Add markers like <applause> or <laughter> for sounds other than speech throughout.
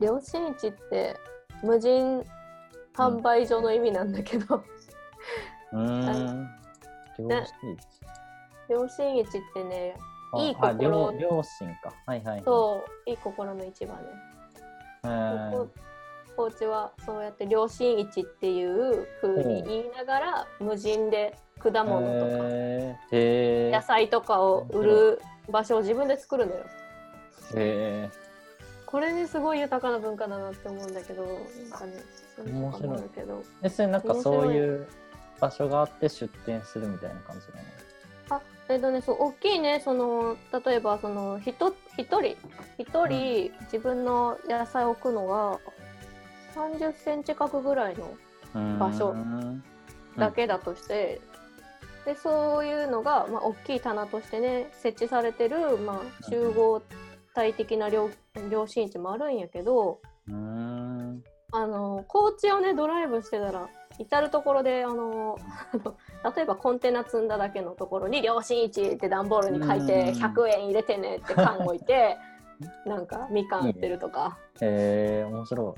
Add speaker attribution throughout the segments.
Speaker 1: 良心市って無人販売所の意味なんだけど、
Speaker 2: うーん。両親
Speaker 1: 良心市ってねいい心
Speaker 2: 両両親か。はいはいはい。
Speaker 1: そういい心の市場ね。
Speaker 2: へー
Speaker 1: こ高知はそうやって良心市っていう風に言いながら無人で果物とか
Speaker 2: へーへ
Speaker 1: 野菜とかを売る場所を自分で作るのよ。
Speaker 2: え。へ
Speaker 1: これねすごい豊かな文化だなって思うんだけどなんかねそういけど。
Speaker 2: え。それなんかそういう場所があって出店するみたいな感じなの？
Speaker 1: あえっとねそう大きいねその例えばその一人一人自分の野菜を置くのが30センチ角ぐらいの場所
Speaker 2: うん。
Speaker 1: だけだとして、でそういうのが、まあ、大きい棚としてね設置されてる、まあ、集合体的な良良心地もあるんやけど。あの高知をねドライブしてたら至る所であの例えばコンテナ積んだだけのところに「良心市」って段ボールに書いて
Speaker 2: うん
Speaker 1: 100円入れてねって缶置いて <laughs> なんかみかん売ってるとか。
Speaker 2: へえ、面白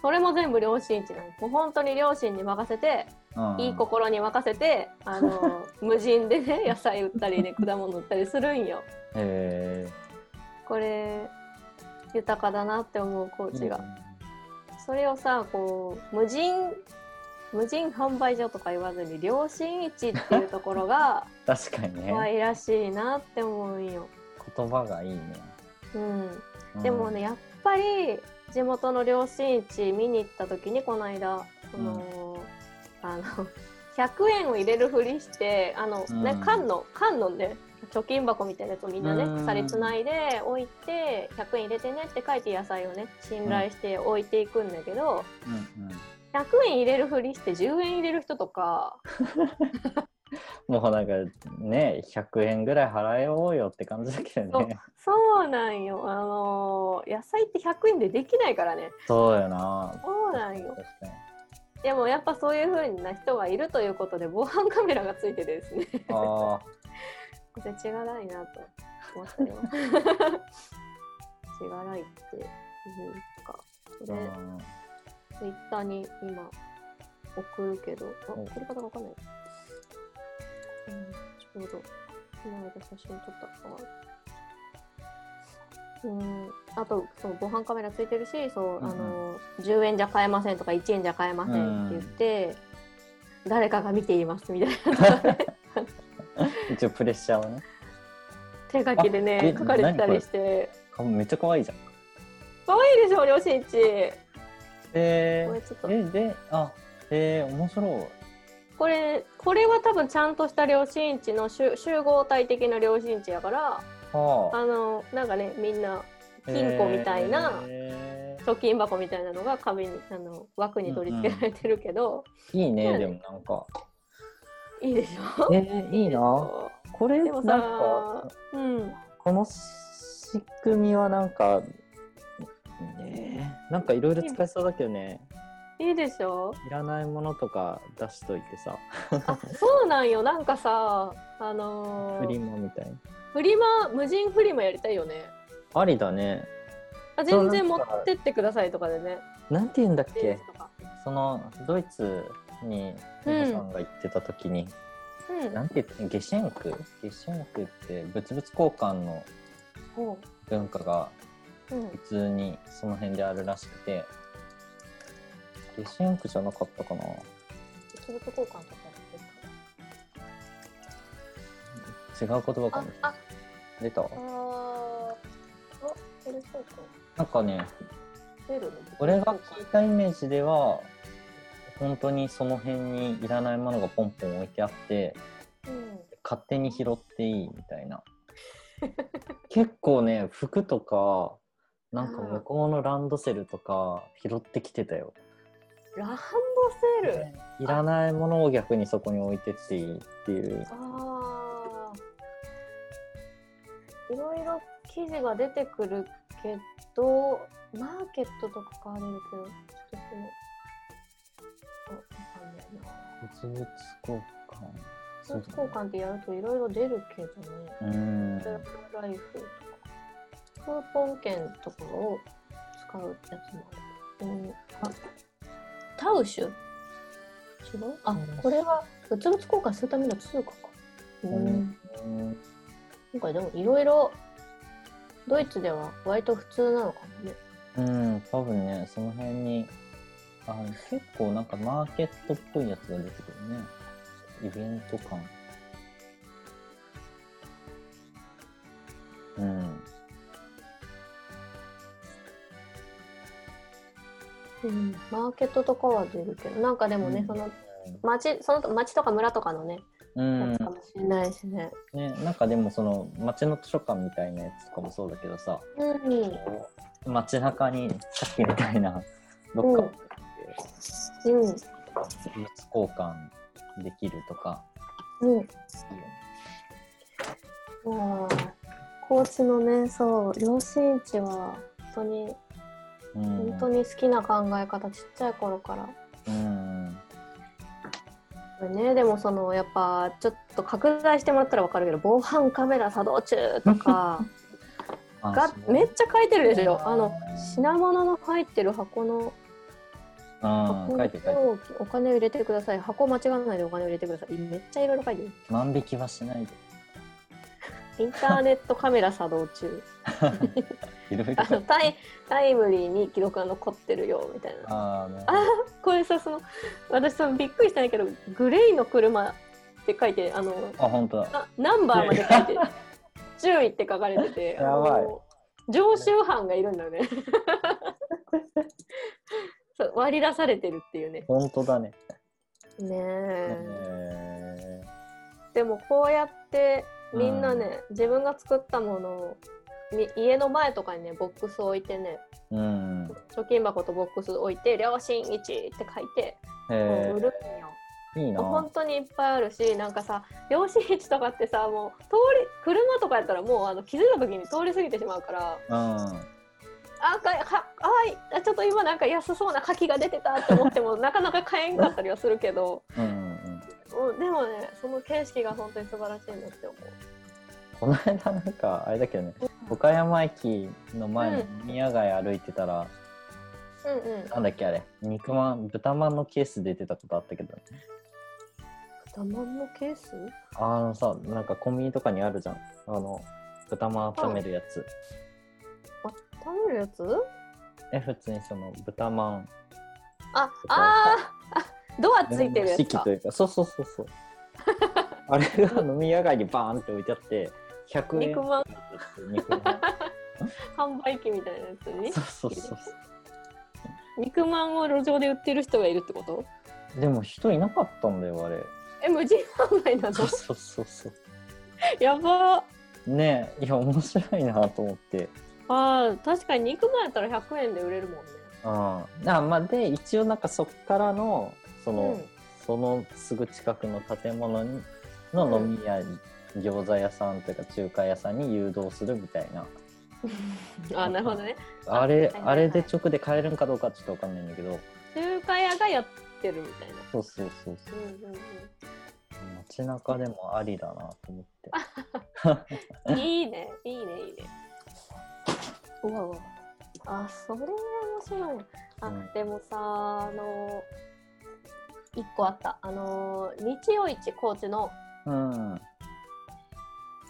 Speaker 1: それも全部良心地なの。もう本当に両親に任せて、
Speaker 2: い。うん
Speaker 1: いい心に任せて、あの無人でね野菜売ったりね <laughs> 果物売ったりするんよ。
Speaker 2: へ
Speaker 1: これ豊かだなって思うコー
Speaker 2: え。
Speaker 1: チが。それをさこう無人無人販売所とか言わずに良心市っていうところが <laughs>
Speaker 2: 確かにね。
Speaker 1: 可愛らしいなって思うんよ。
Speaker 2: 言葉がいいね。
Speaker 1: うん、
Speaker 2: うん
Speaker 1: でもね、やっぱり地元の良心地見に行った時にこの間その、あの100 <laughs> 円を入れるふりしてあの、ね
Speaker 2: うん
Speaker 1: 缶の缶のね貯金箱みたいなやつをみんなね
Speaker 2: うん
Speaker 1: 鎖つないで置いて100円入れてねって書いて野菜をね信頼して置いていくんだけど、
Speaker 2: うんうん。
Speaker 1: 100円入れるふりして10円入れる人とか <laughs>
Speaker 2: もうなんかね、100円ぐらい払おうよって感じだけどね。
Speaker 1: そうなんよあの野菜って100円でできないからね
Speaker 2: そうよな。
Speaker 1: そうなんよ。でもやっぱそういう風な人がいるということで防犯カメラがついててですね
Speaker 2: あ
Speaker 1: これ違がないなと思ったよ。<laughs> 違がないって。いうかこ
Speaker 2: あ。
Speaker 1: れ
Speaker 2: うん
Speaker 1: ツイッターに今送るけどあ
Speaker 2: お
Speaker 1: 送り方がわかんない、うん、ちょうど今まで写真撮ったのがうん。あとそう防犯カメラついてるしそう、
Speaker 2: うんうん。
Speaker 1: あの10円じゃ買えませんとか1円じゃ買えませんって言って、誰かが見ていますみたいな <laughs>
Speaker 2: 一応プレッシャーをね。
Speaker 1: 手書きで
Speaker 2: あ
Speaker 1: ね
Speaker 2: え
Speaker 1: 書かれてたりして
Speaker 2: かめっちゃ可愛いじゃん。
Speaker 1: 可愛いでしょ両親一
Speaker 2: えー、え、で、あ、えー、面白い。
Speaker 1: これこれは多分ちゃんとした両親地の集集合体的な両親地やから
Speaker 2: はあ。
Speaker 1: あのなんかねみんな金庫みたいな
Speaker 2: え
Speaker 1: 貯金箱みたいなのが壁にあの枠に取り付けられてるけど、
Speaker 2: ーいいね、
Speaker 1: そう
Speaker 2: でもなんか。
Speaker 1: いいでしょ？
Speaker 2: えー、いいな。これ、
Speaker 1: でも
Speaker 2: なん
Speaker 1: さ
Speaker 2: か、
Speaker 1: うん。
Speaker 2: この仕組みはなんか、ねえなんかいろいろ使えそうだけどね。
Speaker 1: いいでしょ？
Speaker 2: いらないものとか出しといてさ、
Speaker 1: あそうなんよ。なんかさあのー
Speaker 2: フリマみたいな。
Speaker 1: フリマ無人フリマやりたいよね。
Speaker 2: ありだね。
Speaker 1: あ全然持ってってくださいとかでね。
Speaker 2: なんて言うんだっけ？そのドイツに
Speaker 1: うん。
Speaker 2: お子さんが行ってた時に、
Speaker 1: うん。
Speaker 2: なんて言ってゲシェンク？ゲシェンクって物々交換の
Speaker 1: ほ
Speaker 2: 文化が
Speaker 1: ううん。
Speaker 2: 普通にその辺であるらしくて。ゲシェンクじゃなかったかな。
Speaker 1: 物々交換とか？
Speaker 2: 違う言葉かも出た？なんかね俺が聞いたイメージでは本当にその辺にいらないものがポンポン置いてあって
Speaker 1: うん。
Speaker 2: 勝手に拾っていいみたいな。<laughs> 結構ね服とかなんか向こうのランドセルとか拾ってきてたよ。
Speaker 1: ランドセル？
Speaker 2: いらないものを逆にそこに置いてっていいっていう。
Speaker 1: ああいろいろ記事が出てくるけどマーケットとかれるけどちょっとそのんないな
Speaker 2: 物々交換。
Speaker 1: スーツ交換ってやるといろいろ出るけどね。
Speaker 2: うーん。
Speaker 1: ライフとかクーポン券とかを使うやつもある。うん、あタウシュ？違う？あ、これは物々交換するための通貨か。うん。
Speaker 2: うん。
Speaker 1: なんかでもいろいろドイツでは割と普通なのかもね。
Speaker 2: うん、多分ね、その辺に、あ結構なんかマーケットっぽいやつが出てくるね。イベント感。うん。
Speaker 1: うん、マーケットとかは出るけど、なんかでもね、
Speaker 2: うん
Speaker 1: その町、その町とか村とかのね、
Speaker 2: うん
Speaker 1: やつかもしれないしね。
Speaker 2: ね、なんかでもその街の図書館みたいなやつとかもそうだけどさ、
Speaker 1: うん。
Speaker 2: 街中にさっきみたいなどっか
Speaker 1: うん。
Speaker 2: 物交換できるとか。
Speaker 1: うん。
Speaker 2: いいよね。
Speaker 1: 高知のね、そう、両親地は、本当に、
Speaker 2: うん。
Speaker 1: 本当に好きな考え方、ちっちゃい頃から。
Speaker 2: うん。
Speaker 1: ね、でもその、やっぱ、ちょっと拡大してもらったらわかるけど、防犯カメラ作動中とか、
Speaker 2: あ
Speaker 1: がめっちゃ書いてるでしょ。あの、品物の入ってる箱の、
Speaker 2: うん
Speaker 1: 箱
Speaker 2: 書いてる書いて
Speaker 1: お金を入れてください。箱間違わないでお金を入れてください。めっちゃいろいろ書いてる。
Speaker 2: 万引きはしないで
Speaker 1: インターネットカメラ作動中。<laughs> あのタイタイムリーに記録が残ってるよみたいな。
Speaker 2: あーね
Speaker 1: あこれさその私そのびっくりしたんだけどグレイの車って書いてあの
Speaker 2: あ本当だ
Speaker 1: なナンバーまで書いて <laughs> 注意って書かれてて
Speaker 2: やばい
Speaker 1: 常習犯がいるんだよね割り出されてるっていうね。
Speaker 2: 本当だね。
Speaker 1: ねえ。
Speaker 2: え。
Speaker 1: でもこうやってみんなね、自分が作ったものをみ家の前とかにねボックスを置いてね。
Speaker 2: ーうん。
Speaker 1: 貯金箱とボックス置いて「両親1」って書いて
Speaker 2: へ
Speaker 1: 売るんよ。
Speaker 2: えいいな。
Speaker 1: 本当にいっぱいあるしなんかさ両親1とかってさもう通り車とかやったらもうあの気づいた時に通り過ぎてしまうから。
Speaker 2: うん
Speaker 1: あかははい。あちょっと今なんか安そうな牡蠣が出てたって思ってもなかなか買えんかったりはするけど、
Speaker 2: うんうん
Speaker 1: うん、でもねその形式が本当に素晴らしいなって思う。
Speaker 2: この間なんかあれだけどね岡山駅の前に
Speaker 1: うん
Speaker 2: 宮街歩いてたら、
Speaker 1: うんうん。
Speaker 2: なんだっけあれ肉まん豚まんのケース出てたことあったけどね。
Speaker 1: 豚まんのケース？
Speaker 2: あのさなんかコンビニとかにあるじゃん。あの豚まん温めるやつ、
Speaker 1: 食べるやつ？
Speaker 2: え普通にその豚まん。
Speaker 1: ああー。あドアついてるやつか。
Speaker 2: 式と。いうかそうそうそうそう。<laughs> あれが飲み屋街にバーンって置いてあって100円。
Speaker 1: 肉まん。
Speaker 2: 肉ま <laughs> ん。
Speaker 1: 販売機みたいなやつに？
Speaker 2: そうそうそう。
Speaker 1: 肉まんを路上で売ってる人がいるってこと？
Speaker 2: でも人いなかったんだよあれ。
Speaker 1: え無人販売なの？
Speaker 2: そうそうそうそう。
Speaker 1: やば。
Speaker 2: ねえいや面白いなと思って
Speaker 1: あー確かに肉まんやったら100円で売れるもんね。
Speaker 2: うん。あまあで一応なんかそっからのその、
Speaker 1: うん。
Speaker 2: そのすぐ近くの建物にの飲み屋、餃子屋さんというか中華屋さんに誘導するみたいな。<laughs>
Speaker 1: あなるほどね。
Speaker 2: あれ、
Speaker 1: はいはいはい。
Speaker 2: あれで直で買えるんかどうかちょっとわかんないんだけど。
Speaker 1: 中華屋がやってるみたいな。
Speaker 2: そうそうそうそう。
Speaker 1: うんうん
Speaker 2: 街中でもありだなと思って。
Speaker 1: う <laughs> んいいねいいねいいねうわうわ。あそれ面白い。あ、
Speaker 2: うん。
Speaker 1: でもさあの一個あった。あの日曜市高知の。
Speaker 2: うん。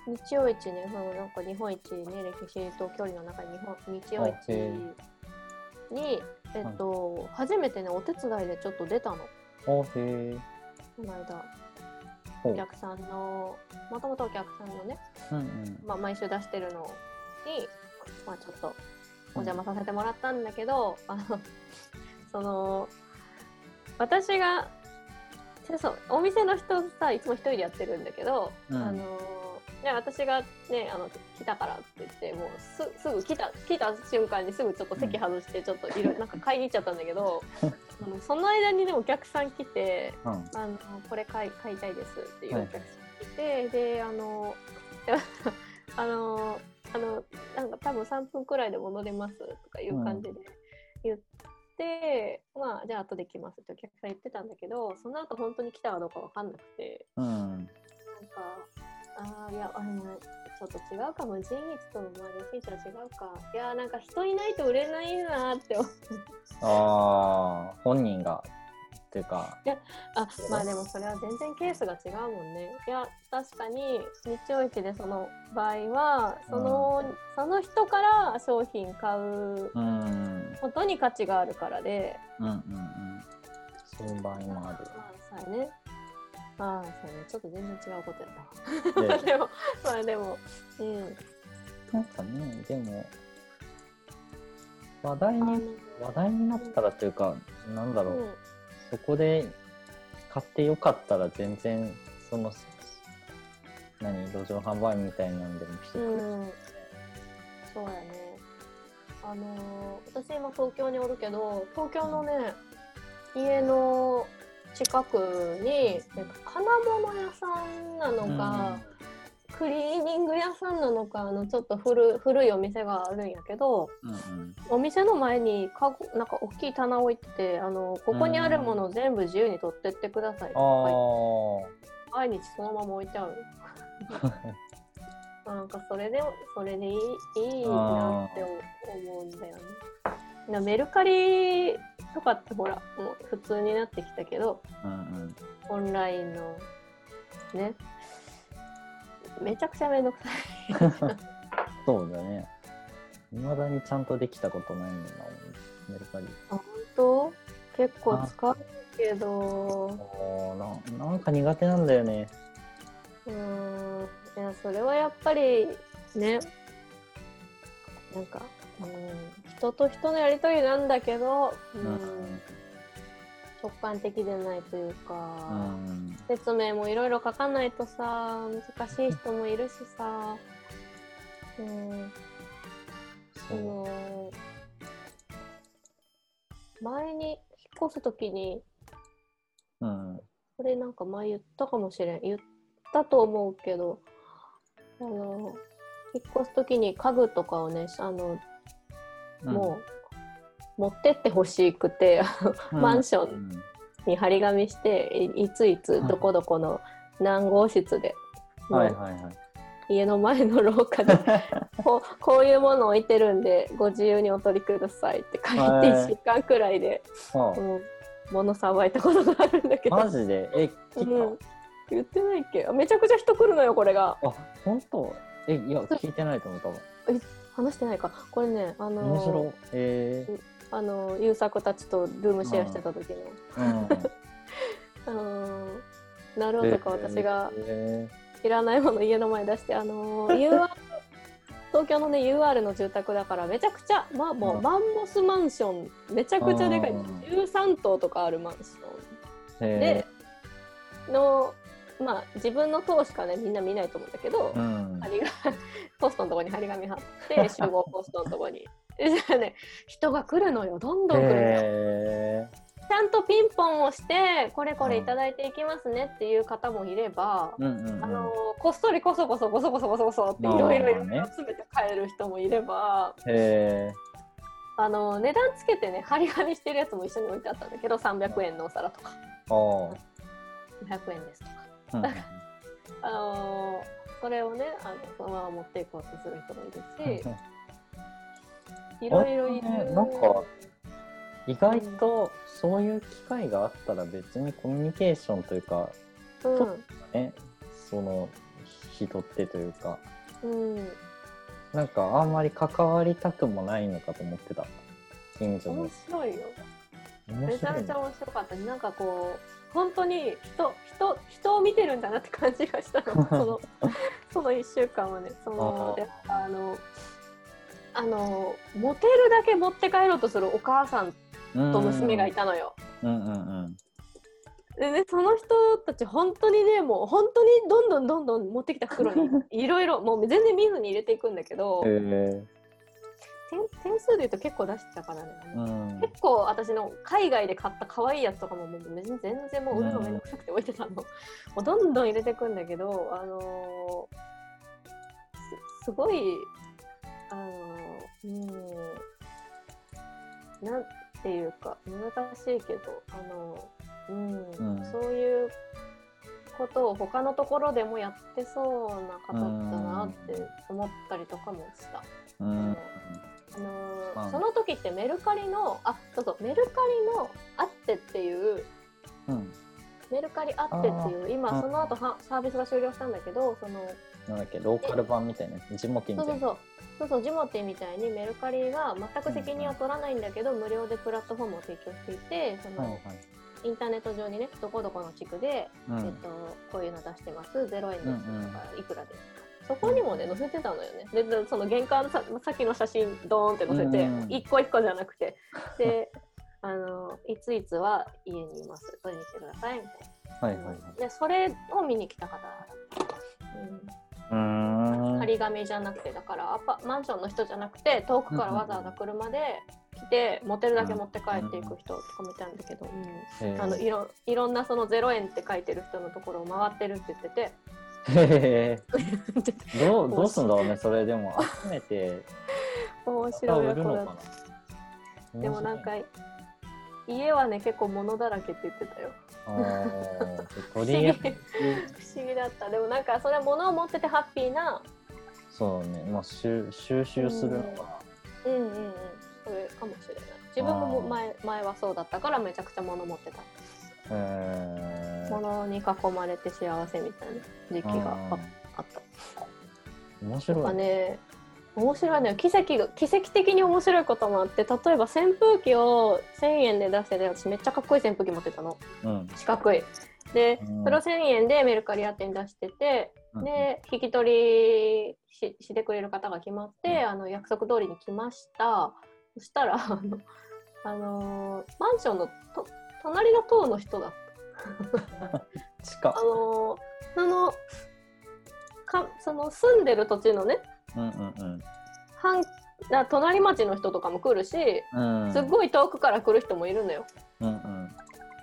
Speaker 1: 日曜市ね、そのなんか日本一ね、歴史と距離の中に日本日曜市に、えっと、初めてね、お手伝いでちょっと出たの、
Speaker 2: おへえ。
Speaker 1: この間。お客さんの、もともとお客さんのね、
Speaker 2: うんうん。
Speaker 1: まあ、毎週出してるのに、まあ、ちょっとお邪魔させてもらったんだけど、あの、その、私が、そうお店の人さ、いつも一人でやってるんだけど、
Speaker 2: うん。
Speaker 1: あので私がねあの来たからって言ってもうすすぐ来た来た瞬間にすぐちょっと席外してちょっといろいろなんか買いに行っちゃったんだけど <laughs> あのその間にねお客さん来て
Speaker 2: うん「
Speaker 1: あのこれ買い買いたいです」っていうお客さん来て、であので <laughs> あのあの多分3分くらいで戻れますとかいう感じで言って、まあじゃあ後で来ますってお客さん言ってたんだけどその後本当に来たかどうかわかんなくて。
Speaker 2: うん。
Speaker 1: なんかああいやあのちょっと違うかもジーニチとの周りのフィーチャー違うか。いやなんか人いないと売れないなって思う。
Speaker 2: ああ本人がっていうか。
Speaker 1: あまあでもそれは全然ケースが違うもんね。いや確かに日曜市でその場合はその,、その人から商品買う
Speaker 2: うん。
Speaker 1: ことに価値があるからで。
Speaker 2: うんうんうん。そういう場合もある
Speaker 1: まあさね。ああそうね。ちょっと全然違うことやったわ
Speaker 2: で
Speaker 1: でもまあでもうん。
Speaker 2: なんかねでも話題に話題になったらというかなんだろう、
Speaker 1: うん
Speaker 2: そこで買ってよかったら全然その何路上販売みたいなんでもしてくれる、
Speaker 1: うん。そうやね。あのー私今東京におるけど、東京のね、家の近くに、金物屋さんなのか、クリーニング屋さんなのか、あのちょっと古古いお店があるんやけど、
Speaker 2: うんうん。
Speaker 1: お店の前にかごなんか大きい棚置いてて、あのここにあるものを全部自由に取ってってくださいとか言って
Speaker 2: あ
Speaker 1: 毎日そのまま置いてある。<laughs> なんかそれでそれでいいいいなって思うんだよね。なメルカリとかってほらもう普通になってきたけど
Speaker 2: あ、うんうん、
Speaker 1: オンラインのねめちゃくちゃめんどくさい。
Speaker 2: そうだね。いまだにちゃんとできたことないんだなメルカリ
Speaker 1: 本当？結構使うけど。
Speaker 2: おーななんか苦手なんだよね。
Speaker 1: うーん。いやそれはやっぱりね。なんか、うん、人と人のやりとりなんだけど、うん。
Speaker 2: うん
Speaker 1: 直感的でないという
Speaker 2: う
Speaker 1: か、
Speaker 2: ん。
Speaker 1: 説明もいろいろ書かないとさ難しい人もいるしさ、うん、その前に引っ越す時に
Speaker 2: うん。
Speaker 1: これなんか前言ったかもしれん。言ったと思うけどあの引っ越す時に家具とかをねあの、もう持ってってほしくて
Speaker 2: うん。
Speaker 1: マンション
Speaker 2: うん。
Speaker 1: に張り紙していいつい。つどこどこの何号室で、
Speaker 2: はいはいはい。
Speaker 1: 家の前の廊下で <laughs> こうこういうもの置いてるんでご自由にお取りくださいって書いて
Speaker 2: へー
Speaker 1: 1週間くらいで、
Speaker 2: あ。
Speaker 1: もう物さばいたことがあるんだけど。
Speaker 2: マジで？え
Speaker 1: うん。言ってないっけ？めちゃくちゃ人来るのよこれが。
Speaker 2: あ本当？えいや聞いてないと思ったわ
Speaker 1: 話してないか。これねあの
Speaker 2: 面白い。え
Speaker 1: あの優作たちとルームシェアしてた時の。
Speaker 2: ー、
Speaker 1: あのなるほどか私が
Speaker 2: え
Speaker 1: いらないもの家の前に出してあの UR 東京のね UR の住宅だからめちゃくちゃまあも
Speaker 2: う
Speaker 1: うん。マンモスマンションめちゃくちゃでかい。
Speaker 2: うん。
Speaker 1: 13棟とかあるマンショ
Speaker 2: ー、
Speaker 1: ンで
Speaker 2: え
Speaker 1: のまあ自分の棟しかねみんな見ないと思うんだけど、
Speaker 2: ー、うん。
Speaker 1: 張りが <laughs> ポストのとこに張り紙貼って集合ポストのとこに。でじゃあね。人が来るのよ。どんどん来るのちゃんとピンポンをしてこれこれいただいていきますねっていう方もいれば、
Speaker 2: ーうんうんうん。
Speaker 1: あのこっそりこそこそこそこそこそこそっていろいろ詰めて帰る人もいれば
Speaker 2: へ
Speaker 1: あの値段つけてね張り紙してるやつも一緒に置いてあったんだけど300円のお皿とか
Speaker 2: ーあ
Speaker 1: 200円ですとか。
Speaker 2: ーうん
Speaker 1: あのそれをねあのそのまま持っていこうとする人もいるしいろいろいる、
Speaker 2: なんか意外とそういう機会があったら別にコミュニケーションというか
Speaker 1: うん。
Speaker 2: ねその人ってというか。
Speaker 1: うん、
Speaker 2: なんかあんまり関わりたくもないのかと思ってた。近所の。
Speaker 1: 面白いよ。
Speaker 2: 面
Speaker 1: めちゃめちゃ面白かった。なんかこう本当に人人人を見てるんだなって感じがしたの。<laughs> そのその1週間はね。その
Speaker 2: あ
Speaker 1: のあのモテるだけ持って帰ろうとするお母さんと娘がいたのよ。
Speaker 2: うんうんうん。
Speaker 1: でね、その人たち本当にねもう本当にどんどんどんどん持ってきた袋に <laughs> いろいろもう全然見ずに入れていくんだけど
Speaker 2: へえ
Speaker 1: 点点数で言うと結構出してたからね、
Speaker 2: うん。
Speaker 1: 結構私の海外で買った可愛いやつとかももう全然もう売るのめんどくさくて置いてたの、もうどんどん入れていくんだけどあのーすすごいあのーうんなんていうか難しいけどあのうん、
Speaker 2: うん。
Speaker 1: そういうことを他のところでもやってそうな方だなって思ったりとかもした。
Speaker 2: うん、
Speaker 1: あのーまあ、その時ってメルカリのあそうそうメルカリのあってっていう、
Speaker 2: うん、
Speaker 1: メルカリあってっていう今その後はサービスが終了したんだけどその
Speaker 2: なんだっけローカル版みたいなジモティみたいな。
Speaker 1: そうそうそうそうジモティみたいにメルカリが全く責任は取らないんだけど、うん、無料でプラットフォームを提供していてその、はいはい。インターネット上にねどこどこの地区で、うん、えっと、こういうの出してます。0円ですとか、いくらで。すそこにもね載せてたのよ。ねでその玄関ささっきの写真ドーンって載せて、うん、一個一個じゃなくて。で <laughs> あのいついつは家にいます。取りに来てくださいみたいな。
Speaker 2: はいはいはい、
Speaker 1: でそれを見に来た方、
Speaker 2: うん、
Speaker 1: 張り紙じゃなくてだからアパマンションの人じゃなくて遠くからわざわざ車で来て持てるだけ持って帰っていく人とかもいたんだけど、うん、あのいろいろんなその0円って書いてる人のところを回ってるって言ってて。
Speaker 2: へ <laughs> どうどうすんだろうねそれでも。集めて。<laughs>
Speaker 1: 面白いよこれでもなんか家はね結構物だらけって言ってたよ。不思議。不思議だった。でもなんかそれは物を持っててハッピーな。
Speaker 2: そうね。まあ収収集するの
Speaker 1: がうんうんうん。それかもしれない。自分も前前はそうだったからめちゃくちゃ物持ってた。
Speaker 2: へ
Speaker 1: 物に囲まれて幸せみたいな時期があった。
Speaker 2: 面白い。
Speaker 1: ね面白いのよ奇跡が奇跡的に面白いこともあって例えば扇風機を1000円で出してて私めっちゃかっこいい扇風機持ってたの、
Speaker 2: うん、
Speaker 1: 四角い。で、それを1000円でメルカリ屋店出してて、うん、で引き取りししてくれる方が決まって、うん、あの約束通りに来ました。そしたらあの、あのー、マンションのと隣の棟の人だ。った
Speaker 2: 近
Speaker 1: あのー、そのかその住んでる土地のね
Speaker 2: うんうんうん。
Speaker 1: 半隣町の人とかも来るし、うん、すっごい遠くから来る人もいるのよ。
Speaker 2: うん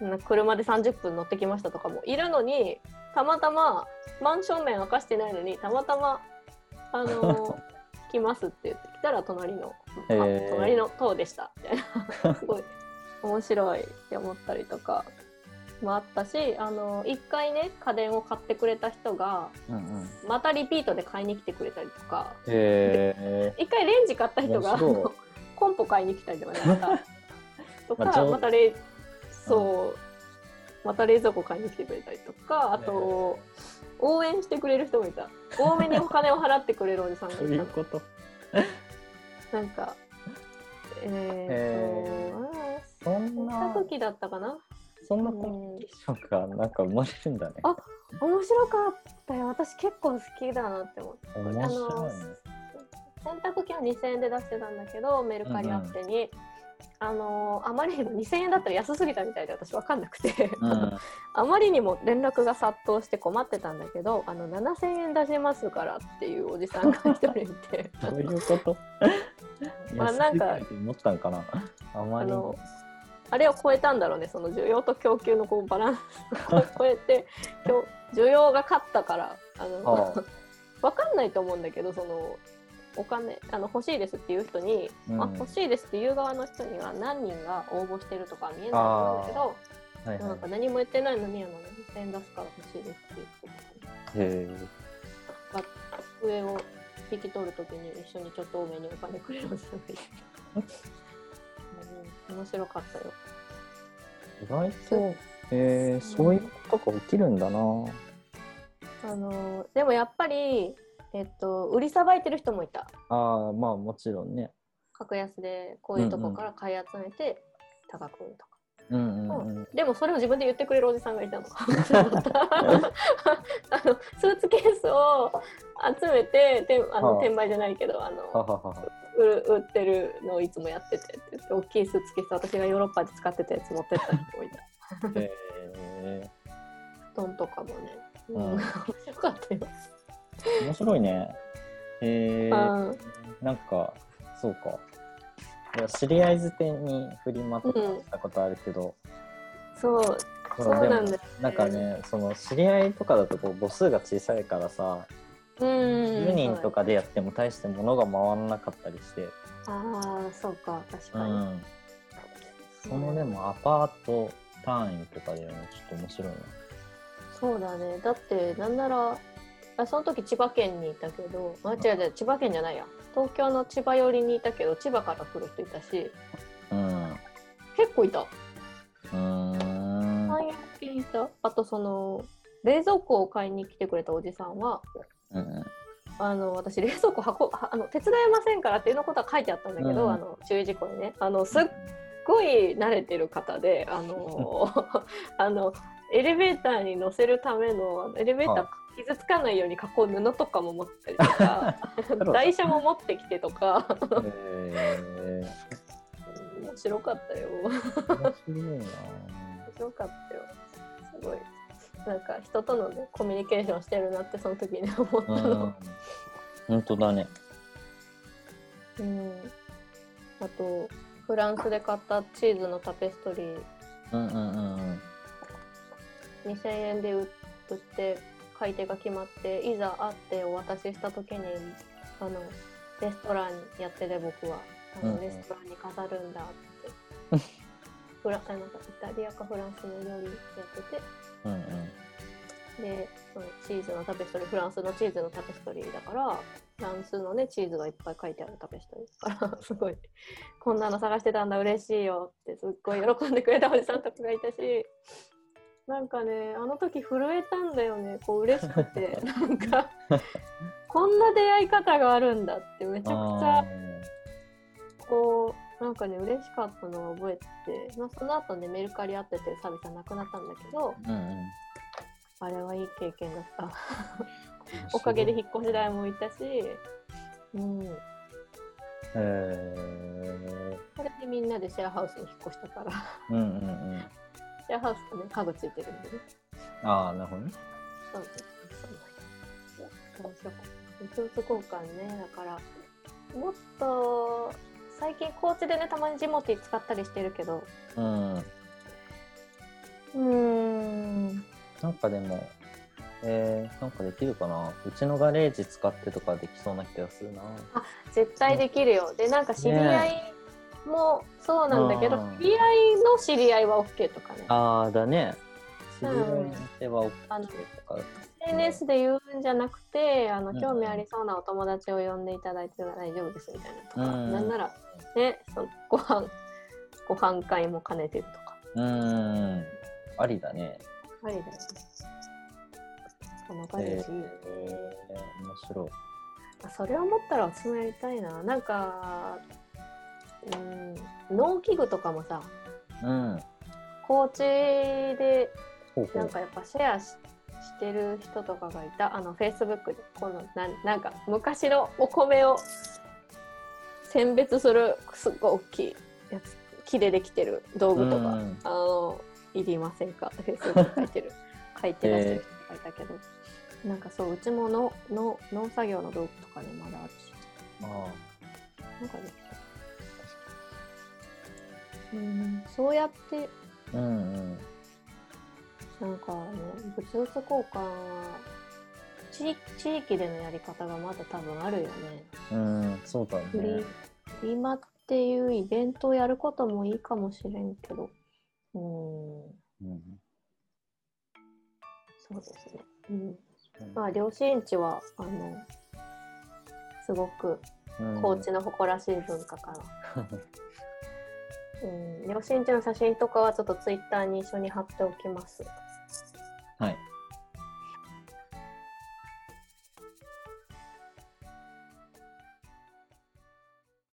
Speaker 1: うん、車で30分乗ってきましたとかもいるのにたまたまマンション名明かしてないのにたまたまあの <laughs> 来ますって言ってきたら隣の、隣の塔でした。みたいな。すごい面白いって思ったりとかもあったしあの1回ね家電を買ってくれた人が、
Speaker 2: うんうん、
Speaker 1: またリピートで買いに来てくれたりとか、
Speaker 2: 1
Speaker 1: 回レンジ買った人が <laughs> コンポ買いに来たりとかね <laughs> とか、ままた冷そう、また冷蔵庫買いに来てくれたりとかあと、応援してくれる人もいた。多めにお金を払ってくれるおじさんがいた
Speaker 2: そういうこと。<laughs>
Speaker 1: なんかえ
Speaker 2: ー、そんな
Speaker 1: 時だったかな
Speaker 2: そんなコミュニケーションがなんか生まれるんだね。
Speaker 1: あ面白かったよ。私結構好きだなって思って。
Speaker 2: 面白い、ね、
Speaker 1: 洗濯機は2000円で出してたんだけどメルカリアップに、うんうん、あのあまりにも2000円だったら安すぎたみたいで私分かんなくて、うん、<laughs> あまりにも連絡が殺到して困ってたんだけどあの7000円出しますからっていうおじさんが一人いて。
Speaker 2: どういうこと？<laughs> まあなんか思ったんかな？あまり
Speaker 1: あれを超えたんだろうねその需要と供給のこうバランスを <laughs> 超えて需要が勝ったからあの分 <laughs> かんないと思うんだけどそのお金あの欲しいですっていう人に、うん、あ欲しいですっていう側の人には何人が応募してるとか見えないと思うんだけど、はいはい、なんか何も言ってないのにあの2000円出すから欲しいですって
Speaker 2: 言って。へ
Speaker 1: 上を引き取るときに一緒にちょっと多めにお金くれるんですよ面白かったよ。
Speaker 2: 意外と、えー、そういうことが起きるんだな。
Speaker 1: あのでもやっぱり、えっと、売りさばいてる人もいた。
Speaker 2: ああまあもちろんね。
Speaker 1: 格安でこういうとこから買い集めて高く売るとか。
Speaker 2: うんうんうん、
Speaker 1: でもそれを自分で言ってくれるおじさんがいたの。<laughs> あのスーツケースを集めててあの、<laughs> 転売じゃないけどあの売ってるのをいつもやっててってって大きいスーツケース私がヨーロッパで使ってたやつ持ってった人もいた。
Speaker 2: へ
Speaker 1: 布団とかもね、うん、面白かったよ。
Speaker 2: 面白いね。へえ。ー、なんかそうか。知り合い捨てにフリマとかしたことあるけど、
Speaker 1: うん、そうそうなんだ、ね、
Speaker 2: なんかねその知り合いとかだとこう母数が小さいからさ10人とかでやっても大して物が回らなかったりして、
Speaker 1: ああそうか確かに、うん、
Speaker 2: そのでもアパート単位とかでもちょっと面白いな。
Speaker 1: そうだね。だってなんならあその時千葉県にいたけどあ違う違う千葉県じゃないや東京の千葉寄りにいたけど千葉から来る人いたし
Speaker 2: うん。
Speaker 1: 結構いた。
Speaker 2: うーん。
Speaker 1: 34件いた。あとその冷蔵庫を買いに来てくれたおじさんは
Speaker 2: うん。
Speaker 1: あの私冷蔵庫箱はあの手伝えませんからっていうのことは書いてあったんだけど、
Speaker 2: うん。
Speaker 1: あの注意事項にね。あのすっごい慣れてる方であの <laughs> あのエレベーターに乗せるためのあのエレベーター
Speaker 2: は
Speaker 1: 傷つかないように囲う布とかも持ったりとか台車も持ってきてとか。
Speaker 2: へ
Speaker 1: 面白かったよ。
Speaker 2: ー、面白いな。
Speaker 1: 面白かったよ。すごい。なんか人との、ね、コミュニケーションしてるなってその時に思った
Speaker 2: う
Speaker 1: の。
Speaker 2: ん。本当だね。
Speaker 1: うん、あとフランスで買ったチーズのタペストリー。
Speaker 2: うんうんうんうん。
Speaker 1: 2000円で売って買い手が決まっていざ会ってお渡しした時にあのレストランやってて僕は。あの、
Speaker 2: うんうん。
Speaker 1: レストランに飾るんだって。<laughs> フラあなんかイタリアかフランスの料理やってて。
Speaker 2: うんうん。
Speaker 1: でそのチーズのタペストリーフランスのチーズのタペストリーだからフランスのねチーズがいっぱい書いてあるタペストリーだから <laughs> すごい。こんなの探してたんだ嬉しいよってすっごい喜んでくれたおじさんとかがいたしなんかねあの時震えたんだよね。こう嬉しくて。<laughs> なんかこんな出会い方があるんだってめちゃくちゃ
Speaker 2: あ
Speaker 1: こうなんかね嬉しかったのを覚えてて、まあ、その後ねメルカリあっててサービスはなくなったんだけど
Speaker 2: ーうんうん。
Speaker 1: あれはいい経験だった。<laughs> おかげで引っ越し代もいたし、うん、
Speaker 2: へえ
Speaker 1: それでみんなでシェアハウスに引っ越したから、
Speaker 2: うんうんうん
Speaker 1: シェアハウスとね、家具ついてるんでね。
Speaker 2: ああなるほどね。
Speaker 1: そうそうそう。面白かった。物々交換ね、だから、もっと、最近高知でね、たまにジモティ使ったりしてるけど、
Speaker 2: うん。
Speaker 1: うーん、
Speaker 2: なんかでもえー、なんかできるかな。うちのガレージ使ってとかできそうな気がするな。
Speaker 1: 絶対できるよ。で、なんか知り合いもそうなんだけど、
Speaker 2: うん。
Speaker 1: 知り合いの知り合いは OK とかね。
Speaker 2: ああだね。知り合いでは OK とか。
Speaker 1: SNS で言うんじゃなくてあの
Speaker 2: うん。
Speaker 1: 興味ありそうなお友達を呼んでいただいて大丈夫ですみたいなとか、
Speaker 2: うん。
Speaker 1: なんならねそのご飯ご飯会も兼ねてるとか。
Speaker 2: うーん。ありだね。
Speaker 1: ありだよね。このガレージいいよね、
Speaker 2: えー、面白い。
Speaker 1: あそれを思ったら私もやりたいな。なんかうん。農機具とかもさ
Speaker 2: うん。
Speaker 1: 高知でなんかやっぱシェアししてる人とかがいた。あのフェイスブックでこのなんなんか昔のお米を選別するすっごい大きいやつ木でできてる道具とか、
Speaker 2: うん。
Speaker 1: あのいりませんか？フェイスブック書いてる。<laughs> 書いてらっしゃる人がいたけど、なんかそううちものの農作業の道具とかねまだあるし。
Speaker 2: あ
Speaker 1: なんかできそううん。そうやって。
Speaker 2: ーうんうん。
Speaker 1: なんかね、物々交換は地地域でのやり方がまだ多分あるよね。
Speaker 2: うんそうだ
Speaker 1: フリ
Speaker 2: ね
Speaker 1: フリマっていうイベントをやることもいいかもしれんけど、うん、
Speaker 2: うん。
Speaker 1: そうですね。うん、まあ、両親地は、あの、すごく
Speaker 2: うん。
Speaker 1: 高知の誇らしい文化かな。うん、うん両親地の写真とかはちょっとツイッターに一緒に貼っておきます。
Speaker 2: はい